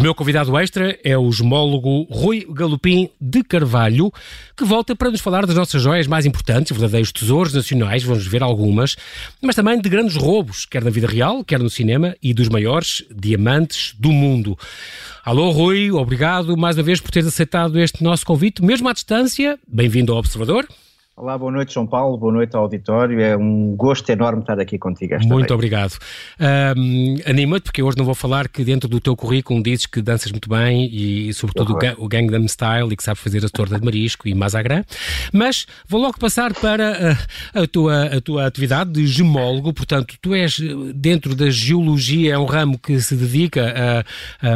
O meu convidado extra é o gemólogo Rui Galopim de Carvalho, que volta para nos falar das nossas joias mais importantes, verdadeiros tesouros nacionais, vamos ver algumas, mas também de grandes roubos, quer na vida real, quer no cinema, e dos maiores diamantes do mundo. Alô, Rui, obrigado mais uma vez por teres aceitado este nosso convite, mesmo à distância. Bem-vindo ao Observador. Olá, boa noite, João Paulo, boa noite ao auditório. É um gosto enorme estar aqui contigo esta Muito vez. obrigado. Um, Anima-te, porque hoje não vou falar que dentro do teu currículo dizes que danças muito bem e, sobretudo, o, o Gangnam Style e que sabes fazer a torta de marisco e mazagrã. Mas vou logo passar para a, a, tua, a tua atividade de gemólogo. Portanto, tu és, dentro da geologia, é um ramo que se dedica a, a,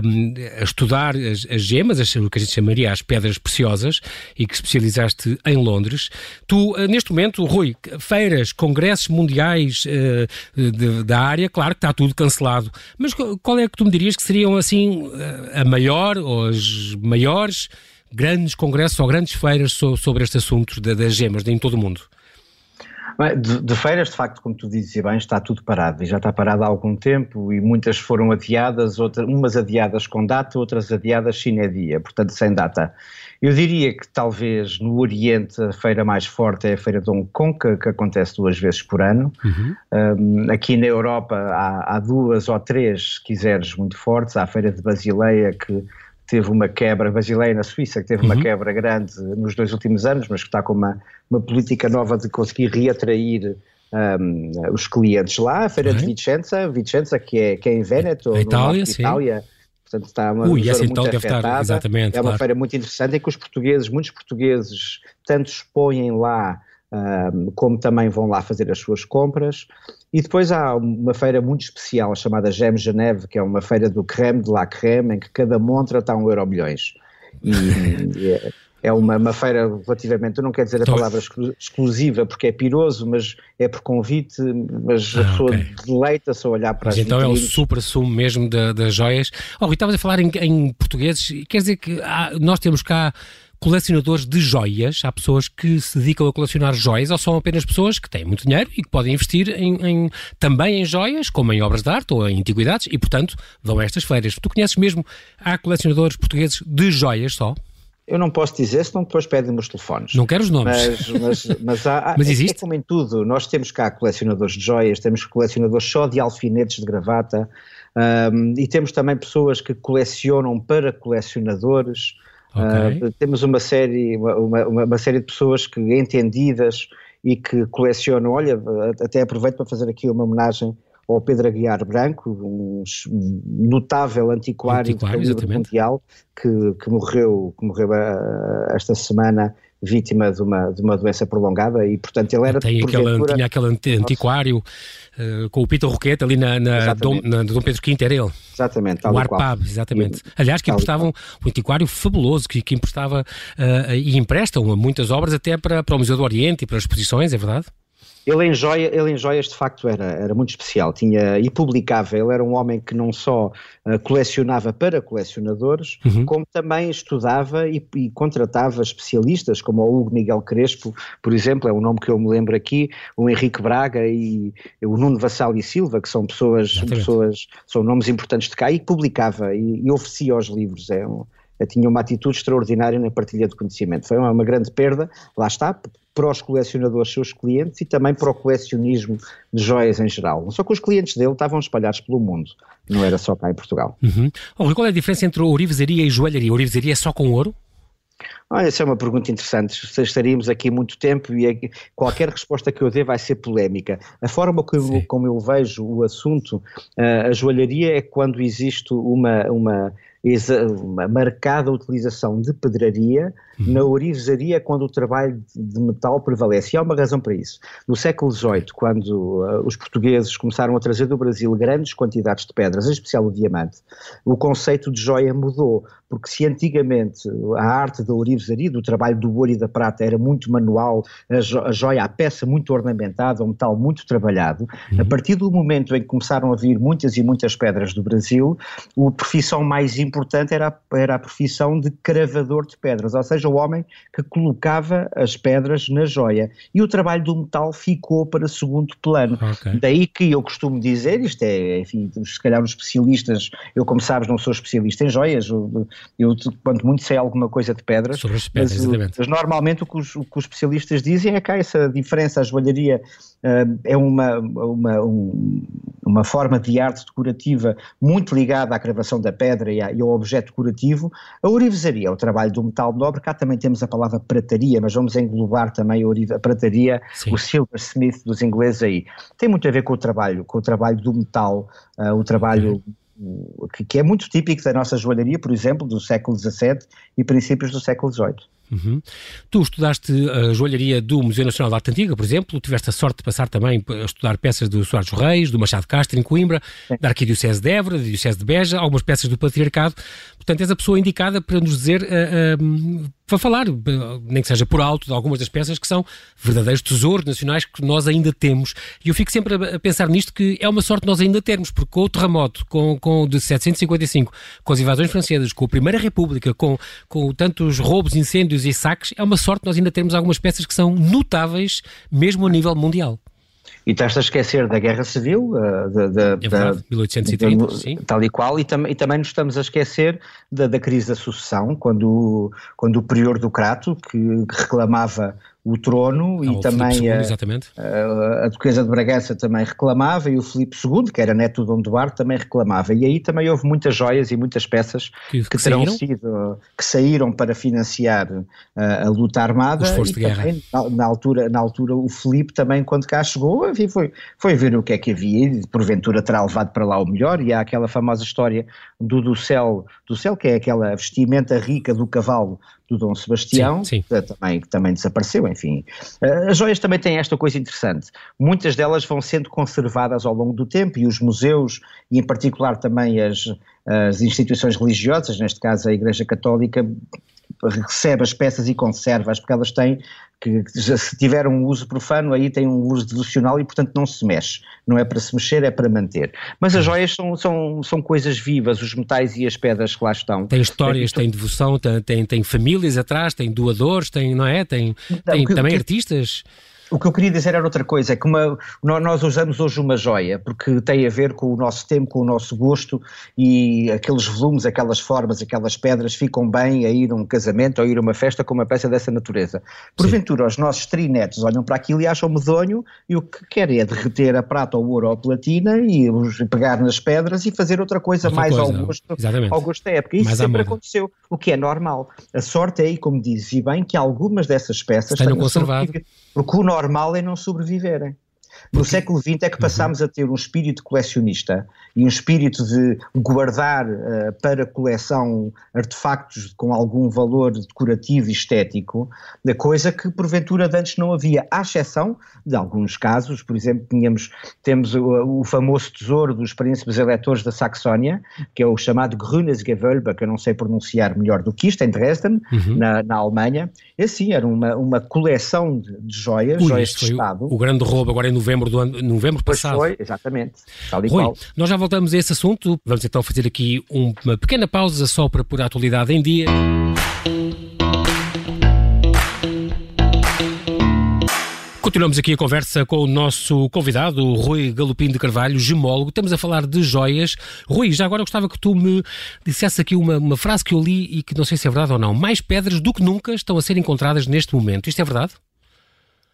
a estudar as, as gemas, as, o que a gente chamaria as pedras preciosas, e que especializaste em Londres. Tu Tu, eh, neste momento, Rui, feiras, congressos mundiais uh, de, da área, claro que está tudo cancelado, mas qual é que tu me dirias que seriam, assim, eh, a maior ou as maiores grandes congressos ou grandes feiras so, sobre este assunto das gemas em todo o mundo? De, de, feiras, de facto, como tu dizes bem, está tudo parado e já está parado há algum tempo e muitas foram adiadas, outras, umas adiadas com data, outras adiadas dia, portanto sem data. Eu diria que talvez no Oriente a feira mais forte é a feira de Hong Kong, que, que acontece duas vezes por ano. Uhum. Um, aqui na Europa há, há, duas ou três, se quiseres, muito fortes. Há a feira de Basileia, que teve uma quebra, Basileia na Suíça, que teve uhum. uma quebra grande nos dois últimos anos, mas que está com uma, uma política nova de conseguir reatrair um, os clientes lá. A feira uhum. de Vicenza, Vicenza que, é, que é em Véneto, Itália, sim. Itália portanto está uma Ui, essa então deve estar, exatamente, é uma claro. feira muito interessante em que os portugueses, muitos portugueses, tanto expõem lá um, como também vão lá fazer as suas compras. E depois há uma feira muito especial chamada Gem Geneve, que é uma feira do creme de la creme, em que cada montra está um euro milhões. E, e é, é uma, uma, feira relativamente, eu não quero dizer a palavra exclusiva porque é piroso, mas é por convite, mas ah, a pessoa okay. deleita-se a olhar para mas as então vitrines. é o super sumo mesmo das joias. Oh, e estavas a falar em, em português, quer dizer que há, nós temos cá colecionadores de joias, há pessoas que se dedicam a colecionar joias ou são apenas pessoas que têm muito dinheiro e que podem investir em, em, também em joias, como em obras de arte ou em antiguidades e, portanto, vão a estas feiras. Tu conheces mesmo, há colecionadores portugueses de joias só? Eu não posso dizer, senão depois pedem-me os telefones. Não quero os nomes. Mas, mas, mas, há, mas existe? É, como em tudo, nós temos cá colecionadores de joias, temos colecionadores só de alfinetes de gravata um, e temos também pessoas que colecionam para colecionadores. Okay. Uh, temos uma série, uma, uma, uma, série de pessoas que entendidas e que colecionam, olha, até aproveito para fazer aqui uma homenagem ao Pedro Aguiar Branco, um notável antiquário, antiquário mundial, que, que, morreu, que morreu uh, esta semana vítima de uma, de uma doença prolongada e, portanto, ele era... Tem aquele, tinha aquele antiquário uh, com o Peter Roquete ali na, na, Dom, na Dom Pedro V, era ele. Exatamente. o Arpab, exatamente. E, Aliás, que emprestavam um antiquário fabuloso, que, que emprestava uh, e emprestam muitas obras até para, para o Museu do Oriente e para as exposições, é verdade? Ele em, joia, ele em joias de facto era, era muito especial, tinha e publicava, ele era um homem que não só uh, colecionava para colecionadores, uhum. como também estudava e, e, contratava especialistas, como o Hugo Miguel Crespo, por exemplo, é um nome que eu me lembro aqui, o Henrique Braga e o Nuno Vassal e Silva, que são pessoas, pessoas são nomes importantes de cá, e publicava e, e oferecia os livros, é um, tinha uma atitude extraordinária na partilha de conhecimento. Foi uma, uma grande perda, lá está, para os colecionadores, seus clientes, e também para o colecionismo de joias em geral. Só que os clientes dele estavam espalhados pelo mundo, não era só cá em Portugal. Uhum. Oh, qual é a diferença entre ourivesaria e joalharia? Ourivesaria é só com ouro? Ah, essa é uma pergunta interessante. Estaríamos aqui muito tempo e qualquer resposta que eu dê vai ser polémica. A forma como, eu, como eu vejo o assunto, uh, a joalharia é quando existe uma, uma uma marcada utilização de pedraria uhum. na orivesaria quando o trabalho de metal prevalece. E há uma razão para isso. No século XVIII, quando uh, os portugueses começaram a trazer do Brasil grandes quantidades de pedras, em especial o diamante, o conceito de joia mudou, porque se antigamente a arte da ourivesaria, do trabalho do ouro e da prata era muito manual, a, jo a joia, a peça muito ornamentada, o metal muito trabalhado, uhum. a partir do momento em que começaram a vir muitas e muitas pedras do Brasil, a profissão mais importante era, era a profissão de cravador de pedras, ou seja, o homem que colocava as pedras na joia. E o trabalho do metal ficou para segundo plano. Okay. Daí que eu costumo dizer, isto é, enfim, se calhar os especialistas, eu como sabes não sou especialista em joias, eu, quanto muito sei alguma coisa de pedras, Sobre as pedras mas, exatamente. mas normalmente o que, os, o que, os, especialistas dizem é que há essa diferença, a joalharia uh, é uma, uma, um, uma forma de arte decorativa muito ligada à cravação da pedra e, à, e ao objeto decorativo, a ourivesaria é o trabalho do metal nobre, cá também temos a palavra prataria, mas vamos englobar também a, a prataria, Sim. o silversmith dos ingleses aí. Tem muito a ver com o trabalho, com o trabalho do metal, uh, o trabalho que, que, é muito típico da nossa joalharia, por exemplo, do século XVII e princípios do século XVIII. Uhum. Tu estudaste a joalharia do Museu Nacional de Arte Antiga, por exemplo, tiveste a sorte de passar também a estudar peças do Soares Reis, do Machado Castro, em Coimbra, Sim. da Arquidiocese de Évora, da Diocese de Beja, algumas peças do Patriarcado. Portanto, és a pessoa indicada para nos dizer, uh, uh, para falar, nem que seja por alto, de algumas das peças que são verdadeiros tesouros nacionais que nós ainda temos. E eu fico sempre a, pensar nisto que é uma sorte nós ainda termos, porque com o terremoto, com, com de 755, com as invasões francesas, com a Primeira República, com, com tantos roubos, incêndios e saques, é uma sorte nós ainda termos algumas peças que são notáveis, mesmo a nível mundial. E estás a esquecer da Guerra Civil, uh, da, da, é verdade, da, 1830, da, sim. tal e qual, e, tam, e, também nos estamos a esquecer da, da crise da sucessão, quando, quando o prior do Crato, que reclamava o trono ah, e também a, a, a, Duquesa de Bragança também reclamava e o Filipe II, que era neto do Dom Duarte, também reclamava. E aí também houve muitas joias e muitas peças que, que, que terão saíram? sido, que saíram para financiar uh, a luta armada. Os e também, na, na, altura, na altura o Filipe também, quando cá chegou, enfim, foi, foi ver o que é que havia e porventura terá levado para lá o melhor. E há aquela famosa história do do céu, do céu que é aquela vestimenta rica do cavalo do Dom Sebastião, sim, sim. Que, também, que também desapareceu, enfim. Uh, as joias também têm esta coisa interessante. Muitas delas vão sendo conservadas ao longo do tempo e os museus, e em particular também as, as instituições religiosas, neste caso a Igreja Católica, recebe as peças e conserva-as, porque elas têm que se tiver um uso profano, aí tem um uso devocional e, portanto, não se mexe. Não é para se mexer, é para manter. Mas as joias são, são, são coisas vivas, os metais e as pedras que lá estão. Tem histórias, é, tem devoção, tem, tem, tem, famílias atrás, tem doadores, tem, não é? Tem, tem também que, artistas. O que eu queria dizer era outra coisa, é que uma, nós usamos hoje uma joia, porque tem a ver com o nosso tempo, com o nosso gosto e aqueles volumes, aquelas formas, aquelas pedras ficam bem a ir a um casamento ou a ir a uma festa com uma peça dessa natureza. Porventura, Sim. os nossos trinetos olham para aquilo e acham medonho e o que querem é derreter a prata, ou o ouro ou a platina e pegar nas pedras e fazer outra coisa outra mais coisa, ao, gosto, ao gosto da época. Isso mais sempre aconteceu, o que é normal. A sorte é aí, como dizes e bem, que algumas dessas peças tenham conservado. Porque o normal é não sobreviverem. No século XX é que passámos a ter um espírito colecionista e um espírito de guardar uh, para coleção artefactos com algum valor decorativo e estético, da coisa que porventura de antes não havia, à exceção de alguns casos, por exemplo, tínhamos, temos o, o famoso tesouro dos príncipes eleitores da Saxónia, que é o chamado Grünes Gewölbe, que eu não sei pronunciar melhor do que isto, em Dresden, uhum. na, na Alemanha. Esse sim, era uma, uma coleção de, de joias, Ui, joias de Estado. O, o grande roubo agora em novembro do ano, novembro passado. Foi, exatamente. Tal e Rui, qual. nós já voltamos a esse assunto. Vamos então fazer aqui uma pequena pausa só para pôr a atualidade em dia. Continuamos aqui a conversa com o nosso convidado, o Rui Galopim de Carvalho, gemólogo. Estamos a falar de joias. Rui, já agora gostava que tu me dissesse aqui uma, uma frase que eu li e que não sei se é verdade ou não. Mais pedras do que nunca estão a ser encontradas neste momento. Isto é verdade?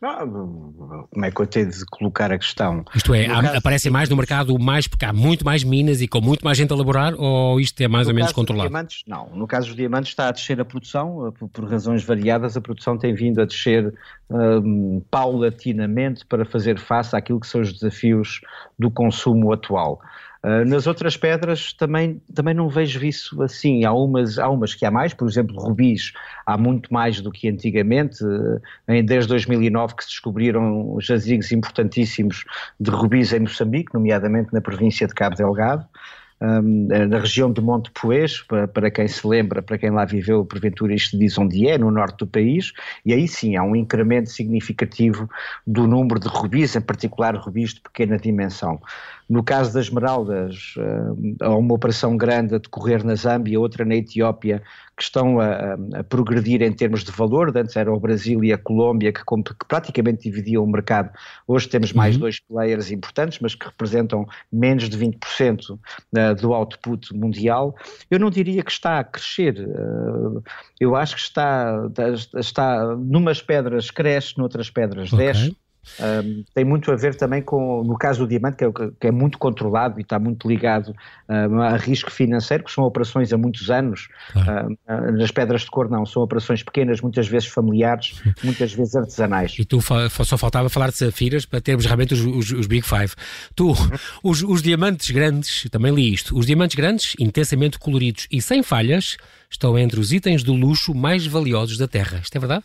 Como é que eu tenho de colocar a questão? Isto é, há, aparecem mais no mercado mais porque há muito mais minas e com muito mais gente a elaborar ou isto é mais ou menos controlado? Diamantes, não, no caso dos diamantes está a descer a produção, eh, por, por razões variadas, a produção tem vindo a descer um, paulatinamente para fazer face àquilo que são os desafios do consumo atual. Uh, nas outras pedras também, também não vejo isso assim. Há umas, há umas que há mais, por exemplo, rubis, há muito mais do que antigamente. Uh, desde 2009 que se descobriram jazigos importantíssimos de rubis em Moçambique, nomeadamente na província de Cabo Delgado. um, na região de Monte Poês, para, para, quem se lembra, para quem lá viveu, porventura isto diz onde é, no norte do país, e aí sim há um incremento significativo do número de rubis, em particular rubis de pequena dimensão. No caso das esmeraldas, há uma operação grande a decorrer na Zâmbia, outra na Etiópia, que estão a, a, progredir em termos de valor. Antes era o Brasil e a Colômbia que, que praticamente dividiam o mercado. Hoje temos mais uhum. dois players importantes, mas que representam menos de 20% uh, do output mundial. Eu não diria que está a crescer. Uh, eu acho que está, está, numas pedras cresce, noutras pedras okay. desce. Um, tem muito a ver também com, no caso do diamante, que é, que é muito controlado e está muito ligado um, a risco financeiro, que são operações há muitos anos. Claro. Um, nas pedras de cor, não, são operações pequenas, muitas vezes familiares, muitas vezes artesanais. E tu só faltava falar de safiras para termos realmente os, os, os Big Five. Tu, uhum. os, os diamantes grandes, também li isto, os diamantes grandes, intensamente coloridos e sem falhas, estão entre os itens do luxo mais valiosos da Terra. Isto é verdade?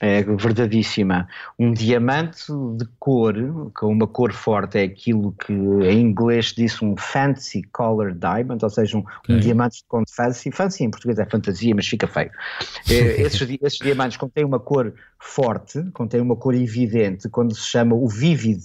É verdadíssima. Um diamante de cor, com uma cor forte, é aquilo que em inglês diz um fancy colored diamond, ou seja, um, okay. um diamante de cor fancy. Fancy em português é fantasia, mas fica feio. É, esses, esses diamantes contêm uma cor forte, contêm uma cor evidente, quando se chama o vivid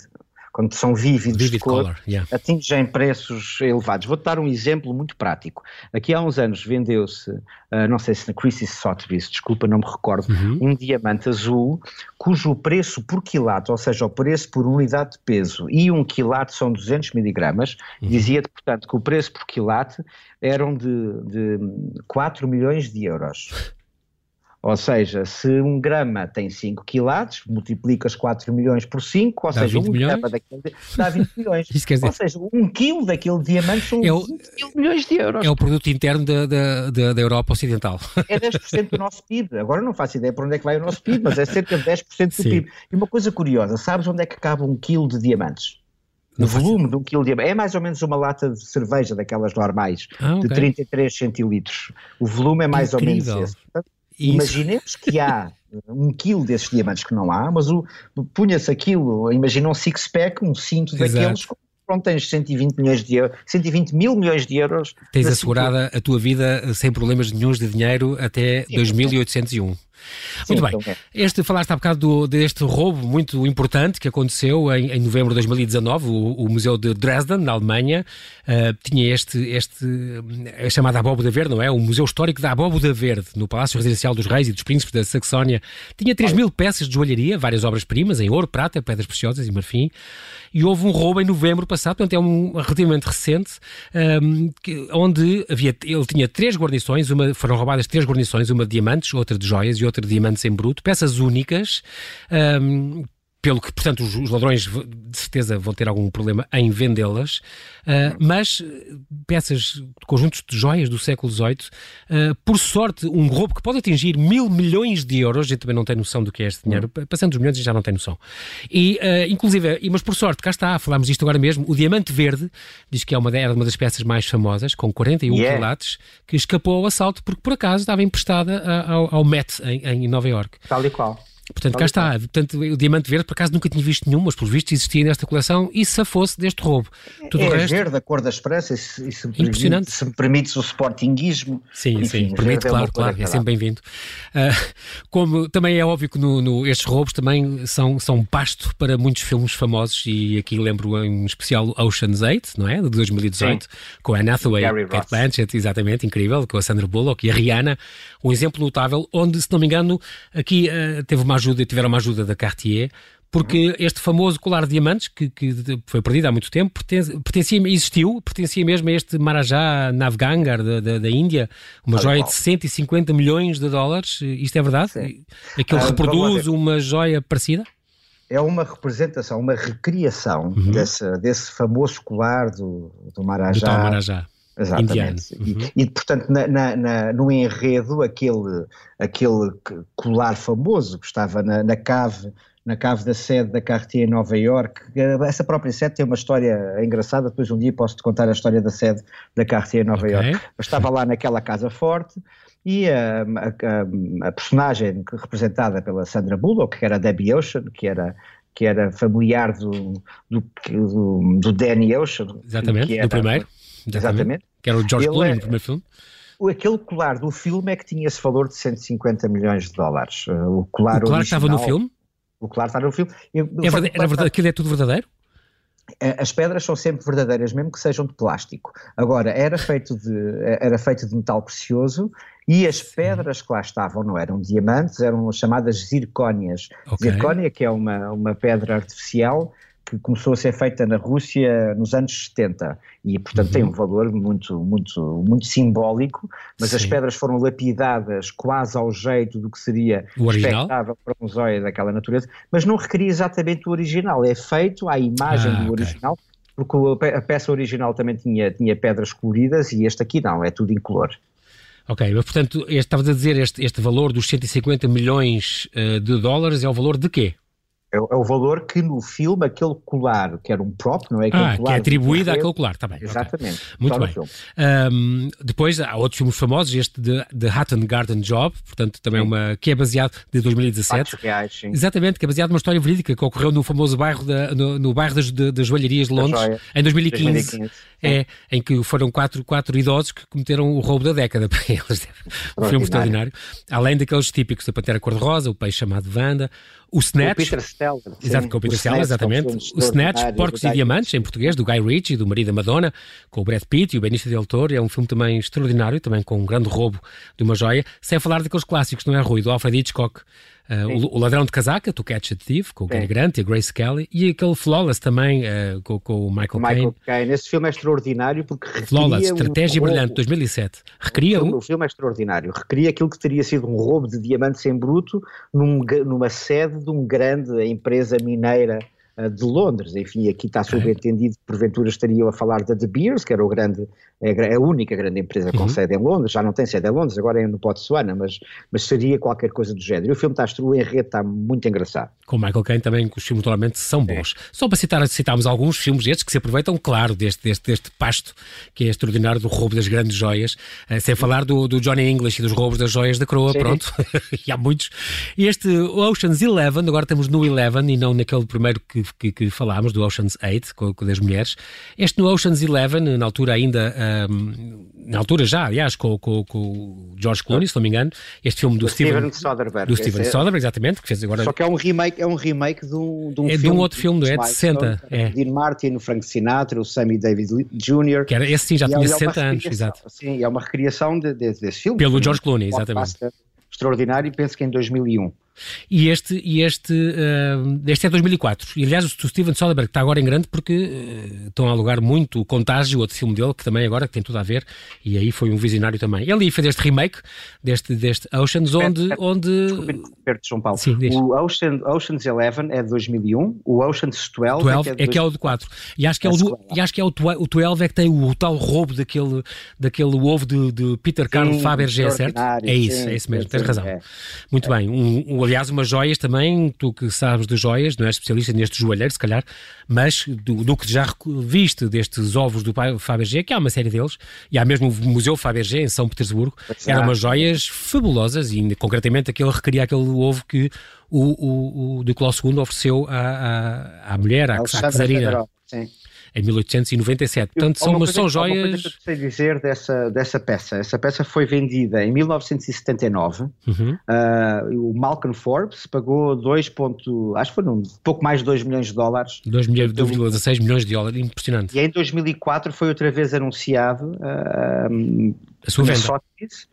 quando são vívidos Vivid de cor, color, yeah. atingem preços elevados. Vou-te dar um exemplo muito prático. Aqui há uns anos vendeu-se, uh, não sei se na Christie's Sotheby's, desculpa, não me recordo, uhum. um diamante azul cujo preço por quilate, ou seja, o preço por unidade de peso e um quilate são 200 miligramas, uhum. dizia portanto que o preço por quilate eram de, de 4 milhões de euros. Ou seja, se um grama tem 5 quilates, multiplicas 4 milhões por 5, ou dá seja, um milhões? grama daquele dá 20 milhões. Isso quer dizer... Ou seja, um quilo daquele diamante são é o, 20 milhões de euros. É o produto interno da, da, da, da Europa Ocidental. É 10% do nosso PIB. Agora não faço ideia para onde é que vai o nosso PIB, mas é cerca de 10% do Sim. PIB. E uma coisa curiosa, sabes onde é que cabe um quilo de diamantes? o volume de um quilo de diamante. É mais ou menos uma lata de cerveja daquelas normais, ah, okay. de 33 centilitros. O volume é mais Incrível. ou menos esse. Imaginemos que há um quilo desses diamantes que não há, mas punha-se aquilo, imagina um six-pack, um cinto Exato. daqueles pronto, tens 120 milhões de euros, 120 mil milhões de euros. Tens assegurada a tua vida sem problemas nenhums de dinheiro até Sim, 2801. Muito bem. Então é. Este, falaste há bocado do, deste roubo muito importante que aconteceu em, em novembro de 2019. O, o, Museu de Dresden, na Alemanha, uh, tinha este, este a chamada Abóboda Verde, não é? O Museu Histórico da Abóboda Verde, no Palácio Residencial dos Reis e dos Príncipes da Saxónia. Tinha 3 mil peças de joalharia, várias obras-primas em ouro, prata, pedras preciosas e marfim. E houve um roubo em novembro passado, portanto é um relativamente recente, um, que, onde havia, ele tinha três guarnições, uma, foram roubadas três guarnições, uma de diamantes, outra de joias e outra de diamantes em bruto, peças únicas, um, pelo que, portanto, os, os, ladrões de certeza vão ter algum problema em vendê-las, uh, mas peças, conjuntos de joias do século XVIII, uh, por sorte, um roubo que pode atingir mil milhões de euros, a gente também não tem noção do que é este dinheiro, passando os milhões já não tem noção. E, uh, inclusive, mas por sorte, cá está, falámos disto agora mesmo, o diamante verde, diz que é uma, era uma das peças mais famosas, com 41 yeah. quilates, que escapou ao assalto porque, por acaso, estava emprestada ao, ao Met, em, em Nova York. Tal e qual. Portanto, cá está. Portanto, o diamante verde, por acaso, nunca tinha visto nenhum, mas por visto existia nesta coleção e se fosse deste roubo. Tudo é o resto... verde, a cor da expressa, e se, se, Impressionante. se me permites o sportinguismo. Sim, enfim, sim, permite, é claro, claro, é sempre bem-vindo. Uh, como também é óbvio que no, no, estes roubos também são, são pasto para muitos filmes famosos e aqui lembro em especial Ocean's 8, não é? De 2018, sim. com a Anne Hathaway, Kate Blanchett, exatamente, incrível, com a Sandra Bullock e a Rihanna. Um exemplo notável, onde, se não me engano, aqui uh, teve uma ajuda, tiveram uma ajuda da Cartier, porque este famoso colar de diamantes, que, que foi perdido há muito tempo, pertencia, pertencia, existiu, pertencia mesmo a este Maharaja Navgangar da, da, da Índia, uma joia de 150 milhões de dólares. Isto é verdade? Sim. Aquilo ah, reproduz uma joia parecida? É uma representação, uma recriação uhum. desse, desse famoso colar do, do Maharaja. Do Maharaja. Exatamente. Uhum. E, e, portanto, na, na, na, no enredo, aquele, aquele colar famoso que estava na, na cave na cave da sede da Cartier em Nova York. Essa própria sede tem uma história engraçada, depois um dia posso-te contar a história da sede da Cartier em Nova okay. York. Eu estava lá naquela casa forte e a, a, a, personagem representada pela Sandra Bullock, que era Debbie Ocean, que era que era familiar do, do, do, do Danny Ocean. Exatamente, era, do primeiro exatamente. exatamente. Que era o George Clooney é... no primeiro filme aquele colar do filme é que tinha esse valor de 150 milhões de dólares. O colar, o colar original, estava no filme? O colar está no filme. Eu, é verdade, era verdade, aquilo é tudo verdadeiro? É, as pedras são sempre verdadeiras, mesmo que sejam de plástico. Agora, era feito de, era feito de metal precioso e as pedras que lá estavam não eram diamantes, eram chamadas zircónias. Okay. Zircónia, que é uma, uma pedra artificial que começou a ser feita na Rússia nos anos 70 e, portanto, uhum. tem um valor muito, muito, muito simbólico, mas Sim. as pedras foram lapidadas quase ao jeito do que seria expectável para um zóio daquela natureza, mas não requeria exatamente o original, é feito à imagem ah, do okay. original, porque a peça original também tinha, tinha pedras coloridas e este aqui não, é tudo incolor. Ok, mas portanto, estavas a dizer este, este valor dos 150 milhões uh, de dólares é o valor de quê? É, é, o valor que no filme aquele colar, que era um prop, não é? Aquele ah, que é atribuído àquele colar, está bem. Exatamente. Okay. Muito bem. Um, depois há outros filmes famosos, este de The Hutton Garden Job, portanto também sim. uma, que é baseado de 2017. Reais, sim. Exatamente, que é baseado numa história verídica que ocorreu no famoso bairro, da, no, no bairro das, de, das joalharias de Londres, em 2015. 2015 é, em que foram quatro, quatro idosos que cometeram o roubo da década para eles. Um filme extraordinário. Além daqueles típicos da Pantera Cor-de-Rosa, o peixe chamado Wanda, o Snatch. O Exato, com o Peter Steller, exatamente. O Snatch, Porcos e Diamantes, em português, do Guy Ritchie, do marido da Madonna, com o Brad Pitt e o Benício Del Toro. É um filme também extraordinário, também com um grande roubo de uma joia. Sem falar daqueles clássicos, não é, Rui? Do Alfred Hitchcock. Uh, o, o, Ladrão de Casaca, To Catch a Thief, com o Cary Grant e a Grace Kelly, e aquele Flawless também, uh, com, com, o Michael, Michael Caine. Esse filme é extraordinário porque Flawless, Estratégia um Brilhante, 2007. Recria o, filme, o filme é extraordinário. Recria aquilo que teria sido um roubo de diamantes em bruto num, numa sede de um grande empresa mineira eh, de Londres. Enfim, aqui está subentendido que porventura estariam a falar da De Beers, que era o grande, a única grande empresa com uhum. sede em Londres, já não tem sede em Londres, agora é no Botsuana, mas, mas seria qualquer coisa do género. E o filme está, o enredo está muito engraçado. Com Michael Caine também, os filmes naturalmente são é. bons. É. Só para citar, citarmos alguns filmes estes que se aproveitam, claro, deste, deste, deste pasto que é extraordinário do roubo das grandes joias, uh, sem falar do, do Johnny English e dos roubos das joias da coroa, Sim. pronto, e há muitos. E este Ocean's Eleven, agora estamos no Eleven e não naquele primeiro que, que, que falámos, do Ocean's 8, com, com das mulheres. Este no Ocean's Eleven, na altura ainda, um, na altura já, aliás, com, com, com o George Clooney, se não me engano, este filme do, do Steven, Soderbergh. Do Steven é, Soderbergh, exatamente, que fez agora... Só que é um remake, é um remake de um, de um é filme... de um outro filme, é de 60. É. Dean Martin, o Frank Sinatra, o Sammy Davis Jr. Que era, esse sim, já tinha 60 é anos, exato. Sim, é uma recriação de, de, desse filme. Pelo George Clooney, exatamente. Extraordinário, penso que em 2001. E este, e este, uh, este é 2004. E aliás, o Steven Soderbergh está agora em grande porque uh, estão a alugar muito o Contágio, outro filme dele, que também agora tem tudo a ver, e aí foi um visionário também. Ele fez este remake deste, deste Oceans, onde. Perto, onde... perto de São Paulo. Sim, o Ocean, Oceans 11 é de 2001, o Oceans 12, 12 é, que é, é, que é o de 4. E acho que é, o, do, e acho que é o, o 12 é que tem o, o tal roubo daquele, daquele ovo de, de Peter Carl Fabergé, certo? É isso, sim, é isso mesmo, tens razão. É. Muito bem. Um, um aliás, umas joias também, tu que sabes de joias, não és especialista neste joalheiro, se calhar, mas do, do que já viste destes ovos do Fabergé, que há uma série deles, e há mesmo o Museu Fabergé em São Petersburgo, eram umas joias fabulosas e concretamente aquele requeria aquele ovo que o, o, o Nicolau II ofereceu à, à, à mulher, à, à czarina. Sim em 1897. Portanto, são, mas são joias. Uma coisa que eu sei dizer dessa, dessa peça. Essa peça foi vendida em 1979. Uhum. Uh, o Malcolm Forbes pagou 2. Ponto, acho que foi um pouco mais de 2 milhões de dólares. 2 milhões, 2,16 milhões de dólares, impressionante. E em 2004 foi outra vez anunciado. Uh, a sua venda. Sotheby's,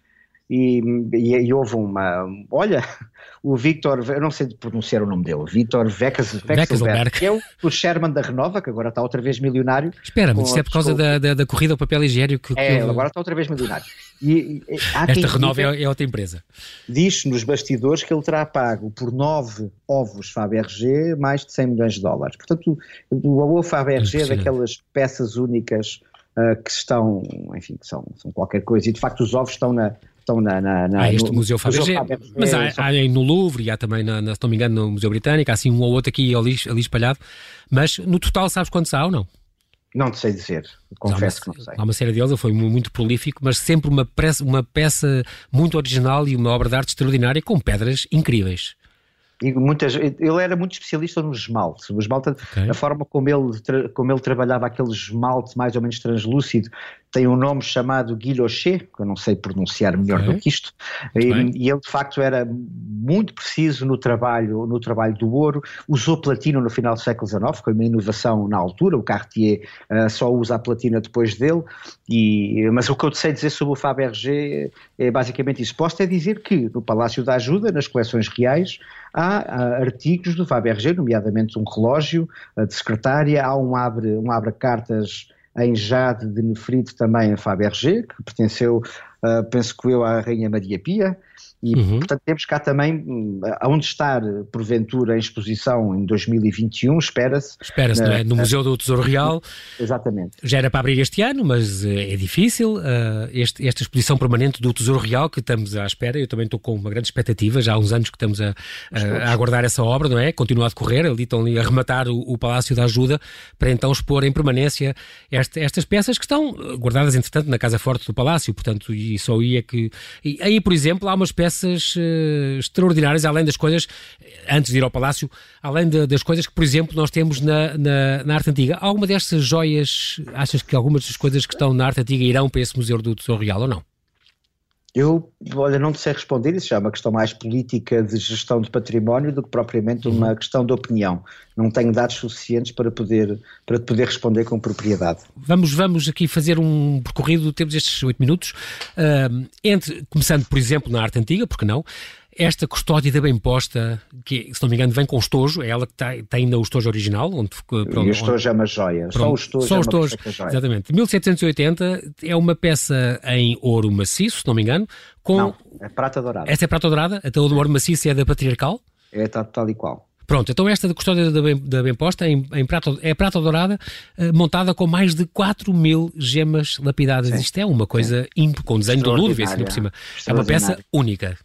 e, e, e, houve uma. Olha, o Victor, eu não sei pronunciar o nome dele, Victor Vexelberg, é o, o Sherman da Renova, que agora está outra vez milionário. Espera-me, isto é por causa da, da, da, corrida ao papel higiênico. Que, é, ele agora está outra vez milionário. E, e, Esta Renova é, é, outra empresa. Diz nos bastidores que ele terá pago por nove ovos Fabergé mais de 100 milhões de dólares. Portanto, o, o ovo Fabergé é daquelas peças únicas uh, que estão, enfim, que são, são qualquer coisa. E de facto os ovos estão na estão na, na, na há este no, Museu Fabergé, mas há, há no Louvre e há também, na, na, se não me engano, no Museu Britânico, há assim um ou outro aqui ali, ali espalhado, mas no total sabes quantos há ou não? Não te sei dizer, confesso uma, que não sei. Há uma série deles, ele foi muito prolífico, mas sempre uma peça, uma peça muito original e uma obra de arte extraordinária com pedras incríveis. E muitas, ele era muito especialista no esmalte. O esmalte, okay. a forma como ele, como ele trabalhava aquele esmalte mais ou menos translúcido, tem um nome chamado Guilochet, que eu não sei pronunciar melhor okay. do que isto, e, e, ele de facto era muito preciso no trabalho, no trabalho do ouro, usou platina no final do século XIX, foi uma inovação na altura, o Cartier uh, só usa a platina depois dele, e, mas o que eu sei dizer sobre o Fabergé é basicamente isso. Posso é dizer que no Palácio da Ajuda, nas coleções reais, há, artigos do Fabergé, nomeadamente um relógio uh, de secretária, há um abre, um abre cartas em Jade de Nefrite também a Fabergé, que pertenceu, uh, penso que eu, à Rainha Maria Pia, e, uhum. portanto, temos cá também, hum, aonde estar, porventura, em exposição em 2021, espera-se. Espera-se, não é? No Museu do Tesouro Real. Exatamente. Já era para abrir este ano, mas eh, é difícil. Uh, este, esta exposição permanente do Tesouro Real, que estamos à espera, eu também estou com uma grande expectativa, já há uns anos que estamos a, a, a aguardar essa obra, não é? Continua a decorrer, ali estão ali a rematar o, o Palácio da Ajuda, para então expor em permanência este, estas peças que estão guardadas, entretanto, na Casa Forte do Palácio, portanto, e só aí é que... E aí, por exemplo, há uma peças uh, extraordinárias, além das coisas, antes de ir ao Palácio, além de, das coisas que, por exemplo, nós temos na, na, na, arte antiga. Alguma destas joias, achas que algumas das coisas que estão na arte antiga irão para esse Museu do Tesouro Real ou não? Eu, olha, não te sei responder, isso já é uma questão mais política de gestão de património do que propriamente uma uhum. questão de opinião. Não tenho dados suficientes para poder, para poder responder com propriedade. Vamos, vamos aqui fazer um percorrido, temos estes oito minutos, uh, entre, começando, por exemplo, na arte antiga, porque não, esta custódia da bem posta, que se não me engano vem com o estojo, é ela que tem, tem ainda o estojo original. Onde, pronto, e o estojo é uma joia, pronto, só o estojo só é o estojo, joia. Exatamente. 1780 é uma peça em ouro maciço, se não me engano. Com... Não, é prata dourada. Esta é prata dourada? Até o ouro maciço é da patriarcal? É tal, tal e qual. Pronto, então esta da custódia da bem, da bem posta em, em prata, é prata dourada, uh, montada com mais de 4 mil gemas lapidadas. Sim. Isto é uma coisa ímpar, com desenho do Ludwig, assim por cima. É uma peça única.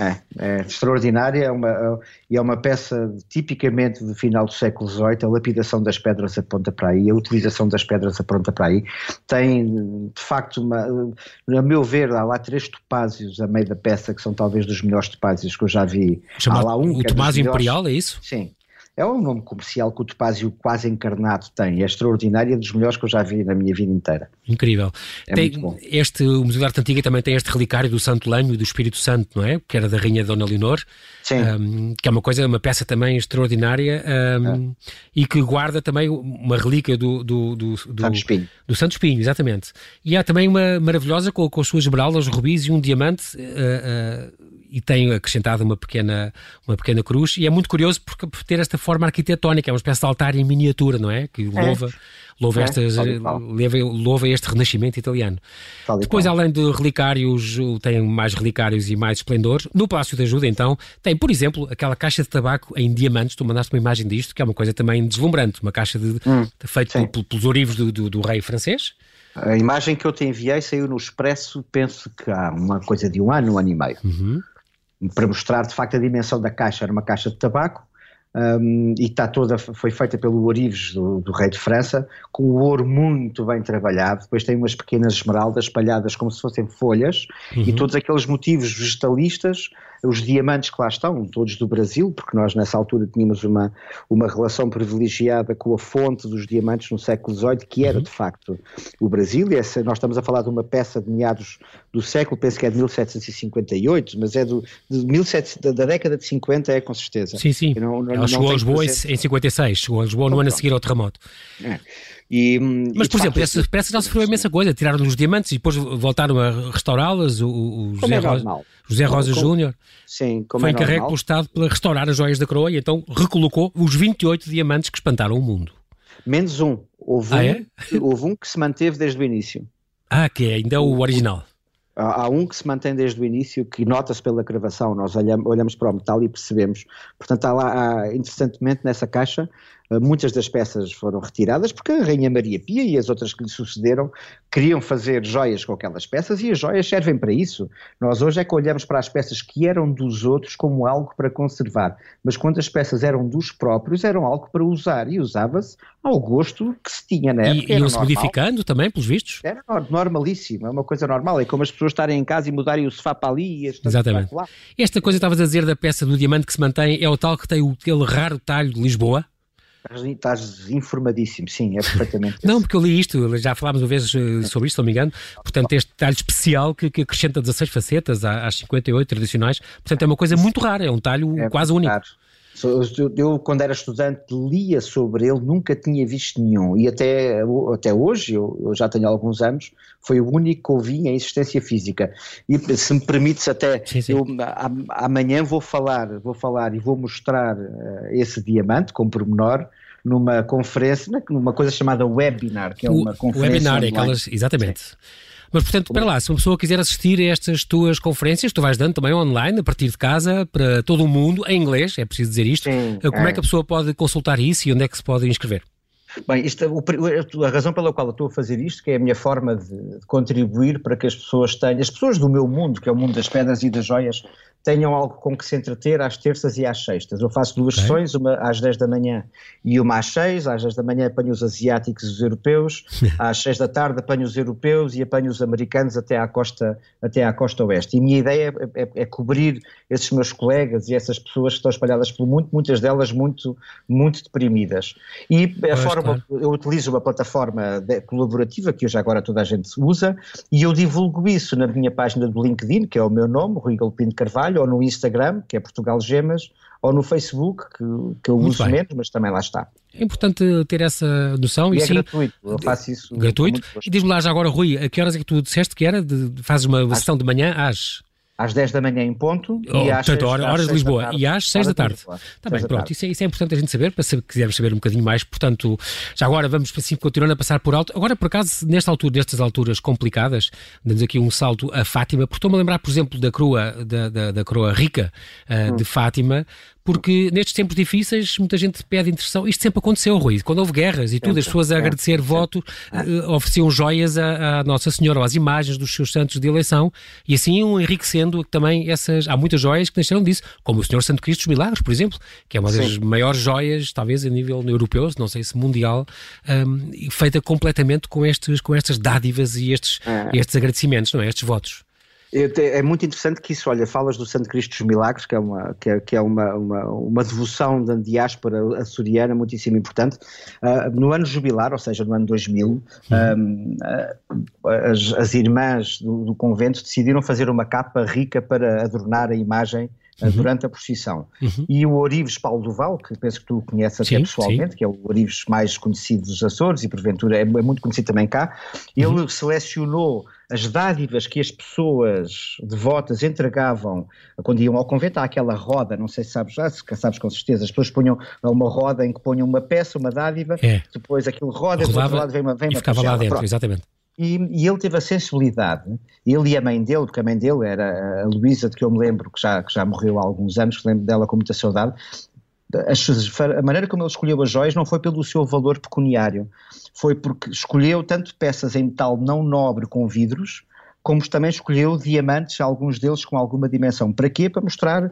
É, é extraordinária é uma, e é uma peça tipicamente do final do século XVIII, a lapidação das pedras aponta para aí, a utilização das pedras aponta para aí. Tem, de facto, uma, a meu ver, há lá três topázios a meio da peça que são talvez dos melhores topázios que eu já vi. Chamado, há lá um o é Tomásio Imperial, é isso? Sim, é um nome comercial que o topázio quase encarnado tem. É extraordinário, é dos melhores que eu já vi na minha vida inteira. Incrível. É tem, muito bom. Este, o Museu da Arte Antiga também tem este relicário do Santo Lanho e do Espírito Santo, não é? Que era da Rainha Dona Leonor. Sim. Um, que é uma coisa, uma peça também extraordinária um, é. e que guarda também uma relíquia do, do, do, do, Santo Espinho. Do Santo Espinho, exatamente. E há também uma maravilhosa com, com as suas esmeraldas, rubis e um diamante. Uh, uh, e tem acrescentado uma pequena, uma pequena cruz, e é muito curioso porque, por ter esta forma arquitetónica, é uma espécie de altar em miniatura, não é? Que é. louva, louva, é, estas, louva, louva este renascimento italiano. Depois, além de relicários, tem mais relicários e mais esplendores. No Palácio da Ajuda, então, tem, por exemplo, aquela caixa de tabaco em diamantes, tu mandaste uma imagem disto, que é uma coisa também deslumbrante, uma caixa de, hum, feita pelos orivos do, do, do rei francês. A imagem que eu te enviei saiu no Expresso, penso que há uma coisa de um ano, um ano e meio. Uhum para mostrar de facto a dimensão da caixa, era uma caixa de tabaco um, e está toda, foi feita pelo Orives do, do, rei de França, com o ouro muito bem trabalhado, depois tem umas pequenas esmeraldas espalhadas como se fossem folhas uhum. e todos aqueles motivos vegetalistas os diamantes que lá estão, todos do Brasil, porque nós nessa altura tínhamos uma, uma relação privilegiada com a fonte dos diamantes no século XVIII, que era uhum. de facto o Brasil, e essa, nós estamos a falar de uma peça de meados do século, penso que é de 1758, mas é do, de 17, da, da década de 50 é com certeza. Sim, sim, não, não, ela chegou a Lisboa em 56, chegou a Lisboa no ano a seguir ao terremoto. É. E, Mas, por exemplo, essa peça já sofreu imensa coisa. Tiraram os diamantes e depois voltaram a restaurá-las. O, o José, é Rosa, José Rosa Júnior foi é encarregue pelo Estado para restaurar as joias da coroa e então recolocou os 28 diamantes que espantaram o mundo. Menos um. Houve, ah, um, é? houve um que se manteve desde o início. Ah, que é ainda o original. Há um que se mantém desde o início, que nota-se pela gravação, nós olhamos, olhamos, para o metal e percebemos. Portanto, há lá, há, interessantemente, nessa caixa, muitas das peças foram retiradas porque a Rainha Maria Pia e as outras que lhe sucederam queriam fazer joias com aquelas peças e as joias servem para isso. Nós hoje é que olhamos para as peças que eram dos outros como algo para conservar, mas quando as peças eram dos próprios, eram algo para usar e usava-se ao gosto que se tinha na época. E iam-se modificando também, pelos vistos? Era normalíssimo, é uma coisa normal. É como as pessoas estarem em casa e mudarem o sofá para ali e este Exatamente. Lá. Esta coisa que estavas a dizer da peça do diamante que se mantém é o tal que tem aquele raro talho de Lisboa? Estás informadíssimo, sim, é perfeitamente. não, porque eu li isto, já falámos uma vez eh, sobre isto, se não me engano. Portanto, este talho especial que, que acrescenta 16 facetas às 58 tradicionais. Portanto, é uma coisa muito rara, é um talho é quase único. Raro. Eu, quando era estudante, lia sobre ele, nunca tinha visto nenhum. E até, até hoje, eu, eu já tenho alguns anos, foi o único que ouvi em existência física. E se me permites, até sim, sim. Eu, amanhã vou falar, vou falar e vou mostrar uh, esse diamante com pormenor numa conferência, numa coisa chamada webinar, que é uma o, conferência. Webinar, é aquelas, exatamente. Sim. Mas, portanto, para lá, se uma pessoa quiser assistir a estas tuas conferências, tu vais dando também online, a partir de casa, para todo o mundo, em inglês, é preciso dizer isto. Sim, Como é. é que a pessoa pode consultar isso e onde é que se pode inscrever? Bem, isto, a razão pela qual eu estou a fazer isto, que é a minha forma de, de, contribuir para que as pessoas tenham, as pessoas do meu mundo, que é o mundo das pedras e das joias, tenham algo com que se entreter às terças e às sextas. Eu faço duas okay. sessões, uma às 10 da manhã e uma às 6. Às 10 da manhã apanho os asiáticos e os europeus, às 6 da tarde apanho os europeus e apanho os americanos até à costa, até à costa oeste. E a minha ideia é, é, é cobrir esses meus colegas e essas pessoas que estão espalhadas pelo mundo, muitas delas muito, muito deprimidas. E a pois, forma, claro. eu utilizo uma plataforma de, colaborativa que hoje agora toda a gente usa e eu divulgo isso na minha página do LinkedIn, que é o meu nome, Rui Galpino Carvalho, trabalho, ou no Instagram, que é Portugal Gemas, ou no Facebook, que, que eu Muito uso bem. menos, mas também lá está. É importante ter essa noção. E, e é sim, gratuito, eu faço isso. Gratuito. E diz-me lá já agora, Rui, a que horas é que tu disseste que era? De, fazes uma às, sessão de manhã às às 10 da manhã em ponto oh, e às portanto, 6, horas de Lisboa e às 6 da tarde. Está bem, pronto, isso é, isso é, importante a gente saber, para se quisermos saber um bocadinho mais, portanto, já agora vamos assim continuando a passar por alto. Agora, por acaso, nesta altura, nestas alturas complicadas, damos aqui um salto a Fátima, porque estou-me a lembrar, por exemplo, da crua, da, da, da crua rica uh, hum. de Fátima, porque nestes tempos difíceis muita gente pede intercessão. Isto sempre aconteceu, Rui. Quando houve guerras e tudo, as pessoas a agradecer voto uh, ofereciam joias à, à, Nossa Senhora ou às imagens dos seus santos de eleição e assim iam enriquecendo também essas. Há muitas joias que nasceram disso, como o Senhor Santo Cristo dos Milagres, por exemplo, que é uma das Sim. maiores joias, talvez a nível europeu, não sei se mundial, um, feita completamente com, estes, com estas dádivas e estes, é. estes agradecimentos, não é? Estes votos. É muito interessante que isso, olha, falas do Santo Cristo dos Milagres, que é uma, que é, que é uma, uma, uma, devoção da diáspora açoriana muitíssimo importante. Uh, no ano jubilar, ou seja, no ano 2000, uhum. um, uh, as, as, irmãs do, do, convento decidiram fazer uma capa rica para adornar a imagem Uhum. durante a procissão. Uhum. E o Orives Paulo Duval, que penso que tu conheces até sim, pessoalmente, sim. que é o Orives mais conhecido dos Açores e porventura é, é muito conhecido também cá, ele uhum. selecionou as dádivas que as pessoas devotas entregavam quando iam ao convento, há aquela roda, não sei se sabes, já, se sabes com certeza, as pessoas punham uma roda em que punham uma peça, uma dádiva, é. depois aquilo roda, Rodava, do outro lado vem uma, vem e uma ficava lá dentro, Pronto. exatamente. E, e, ele teve a sensibilidade, ele e a mãe dele, porque a mãe dele era a Luísa, de que eu me lembro, que já, que já morreu há alguns anos, que lembro dela com muita saudade, a maneira como ele escolheu as joias não foi pelo seu valor pecuniário, foi porque escolheu tanto peças em metal não nobre com vidros, como também escolheu diamantes, alguns deles com alguma dimensão. Para quê? Para mostrar uh,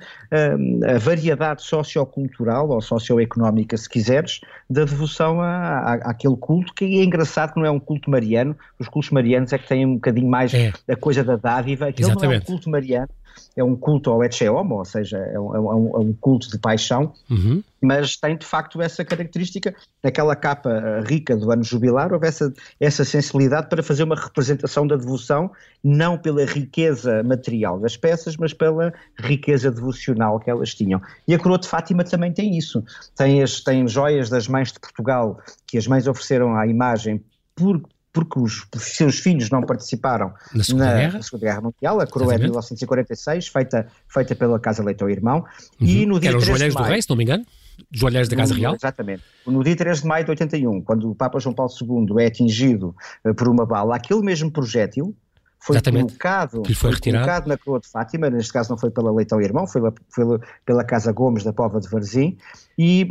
a variedade sociocultural ou socioeconómica, se quiseres, da devoção a, a, àquele culto, que é engraçado que não é um culto mariano, os cultos marianos é que têm um bocadinho mais é. a coisa da dádiva, aquele Exatamente. não é um culto mariano, é um culto ao Ecce Homo, ou seja, é um, é um, é um culto de paixão, uhum. mas tem de facto essa característica, naquela capa eh, rica do ano jubilar, houve essa, essa sensibilidade para fazer uma representação da devoção, não pela riqueza material das peças, mas pela riqueza devocional que elas tinham. E a coroa de Fátima também tem isso, tem, as, tem joias das mães de Portugal, que as mães ofereceram à imagem por porque os seus filhos não participaram na Segunda, na, Guerra? Segunda Guerra Mundial, a coroa é de 1946, feita, feita pela Casa Leitão Irmão, uhum. e no dia Eram os joalheiros do Rei, se não me engano? Joalheiros da Casa no, Real? Exatamente. No dia 3 de maio de 81, quando o Papa João Paulo II é atingido uh, por uma bala, aquele mesmo projétil, foi Exatamente. colocado, foi, foi colocado na coroa de Fátima, neste caso não foi pela Leitão Irmão, foi, foi pela Casa Gomes da Pova de Varzim, e,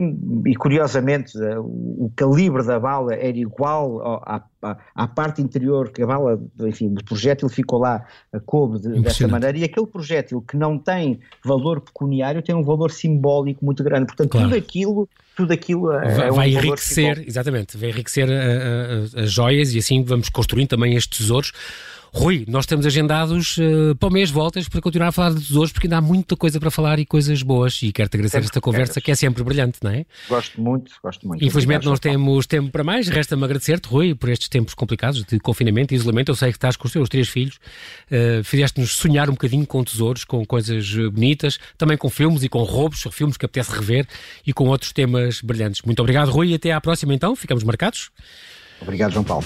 e curiosamente eh, o, calibre da bala era igual à, à, à, parte interior que a bala, enfim, o projétil ficou lá, coube de, dessa maneira, e aquele projétil que não tem valor pecuniário tem um valor simbólico muito grande, portanto claro. tudo aquilo tudo aquilo é vai, um vai enriquecer, exatamente, vai enriquecer as joias e assim vamos construindo também estes tesouros Rui, nós estamos agendados uh, para o mês voltas para continuar a falar de tesouros, porque ainda há muita coisa para falar e coisas boas. E quero-te agradecer sempre esta conversa, que é sempre brilhante, não é? Gosto muito, gosto muito. Infelizmente não temos tempo para mais. Resta-me agradecer-te, Rui, por estes tempos complicados de confinamento e isolamento. Eu sei que estás com os teus três filhos. Uh, Fizeste-nos sonhar um bocadinho com tesouros, com coisas bonitas, também com filmes e com roubos, filmes que apetece rever e com outros temas brilhantes. Muito obrigado, Rui, e até à próxima então. Ficamos marcados. Obrigado, João Paulo.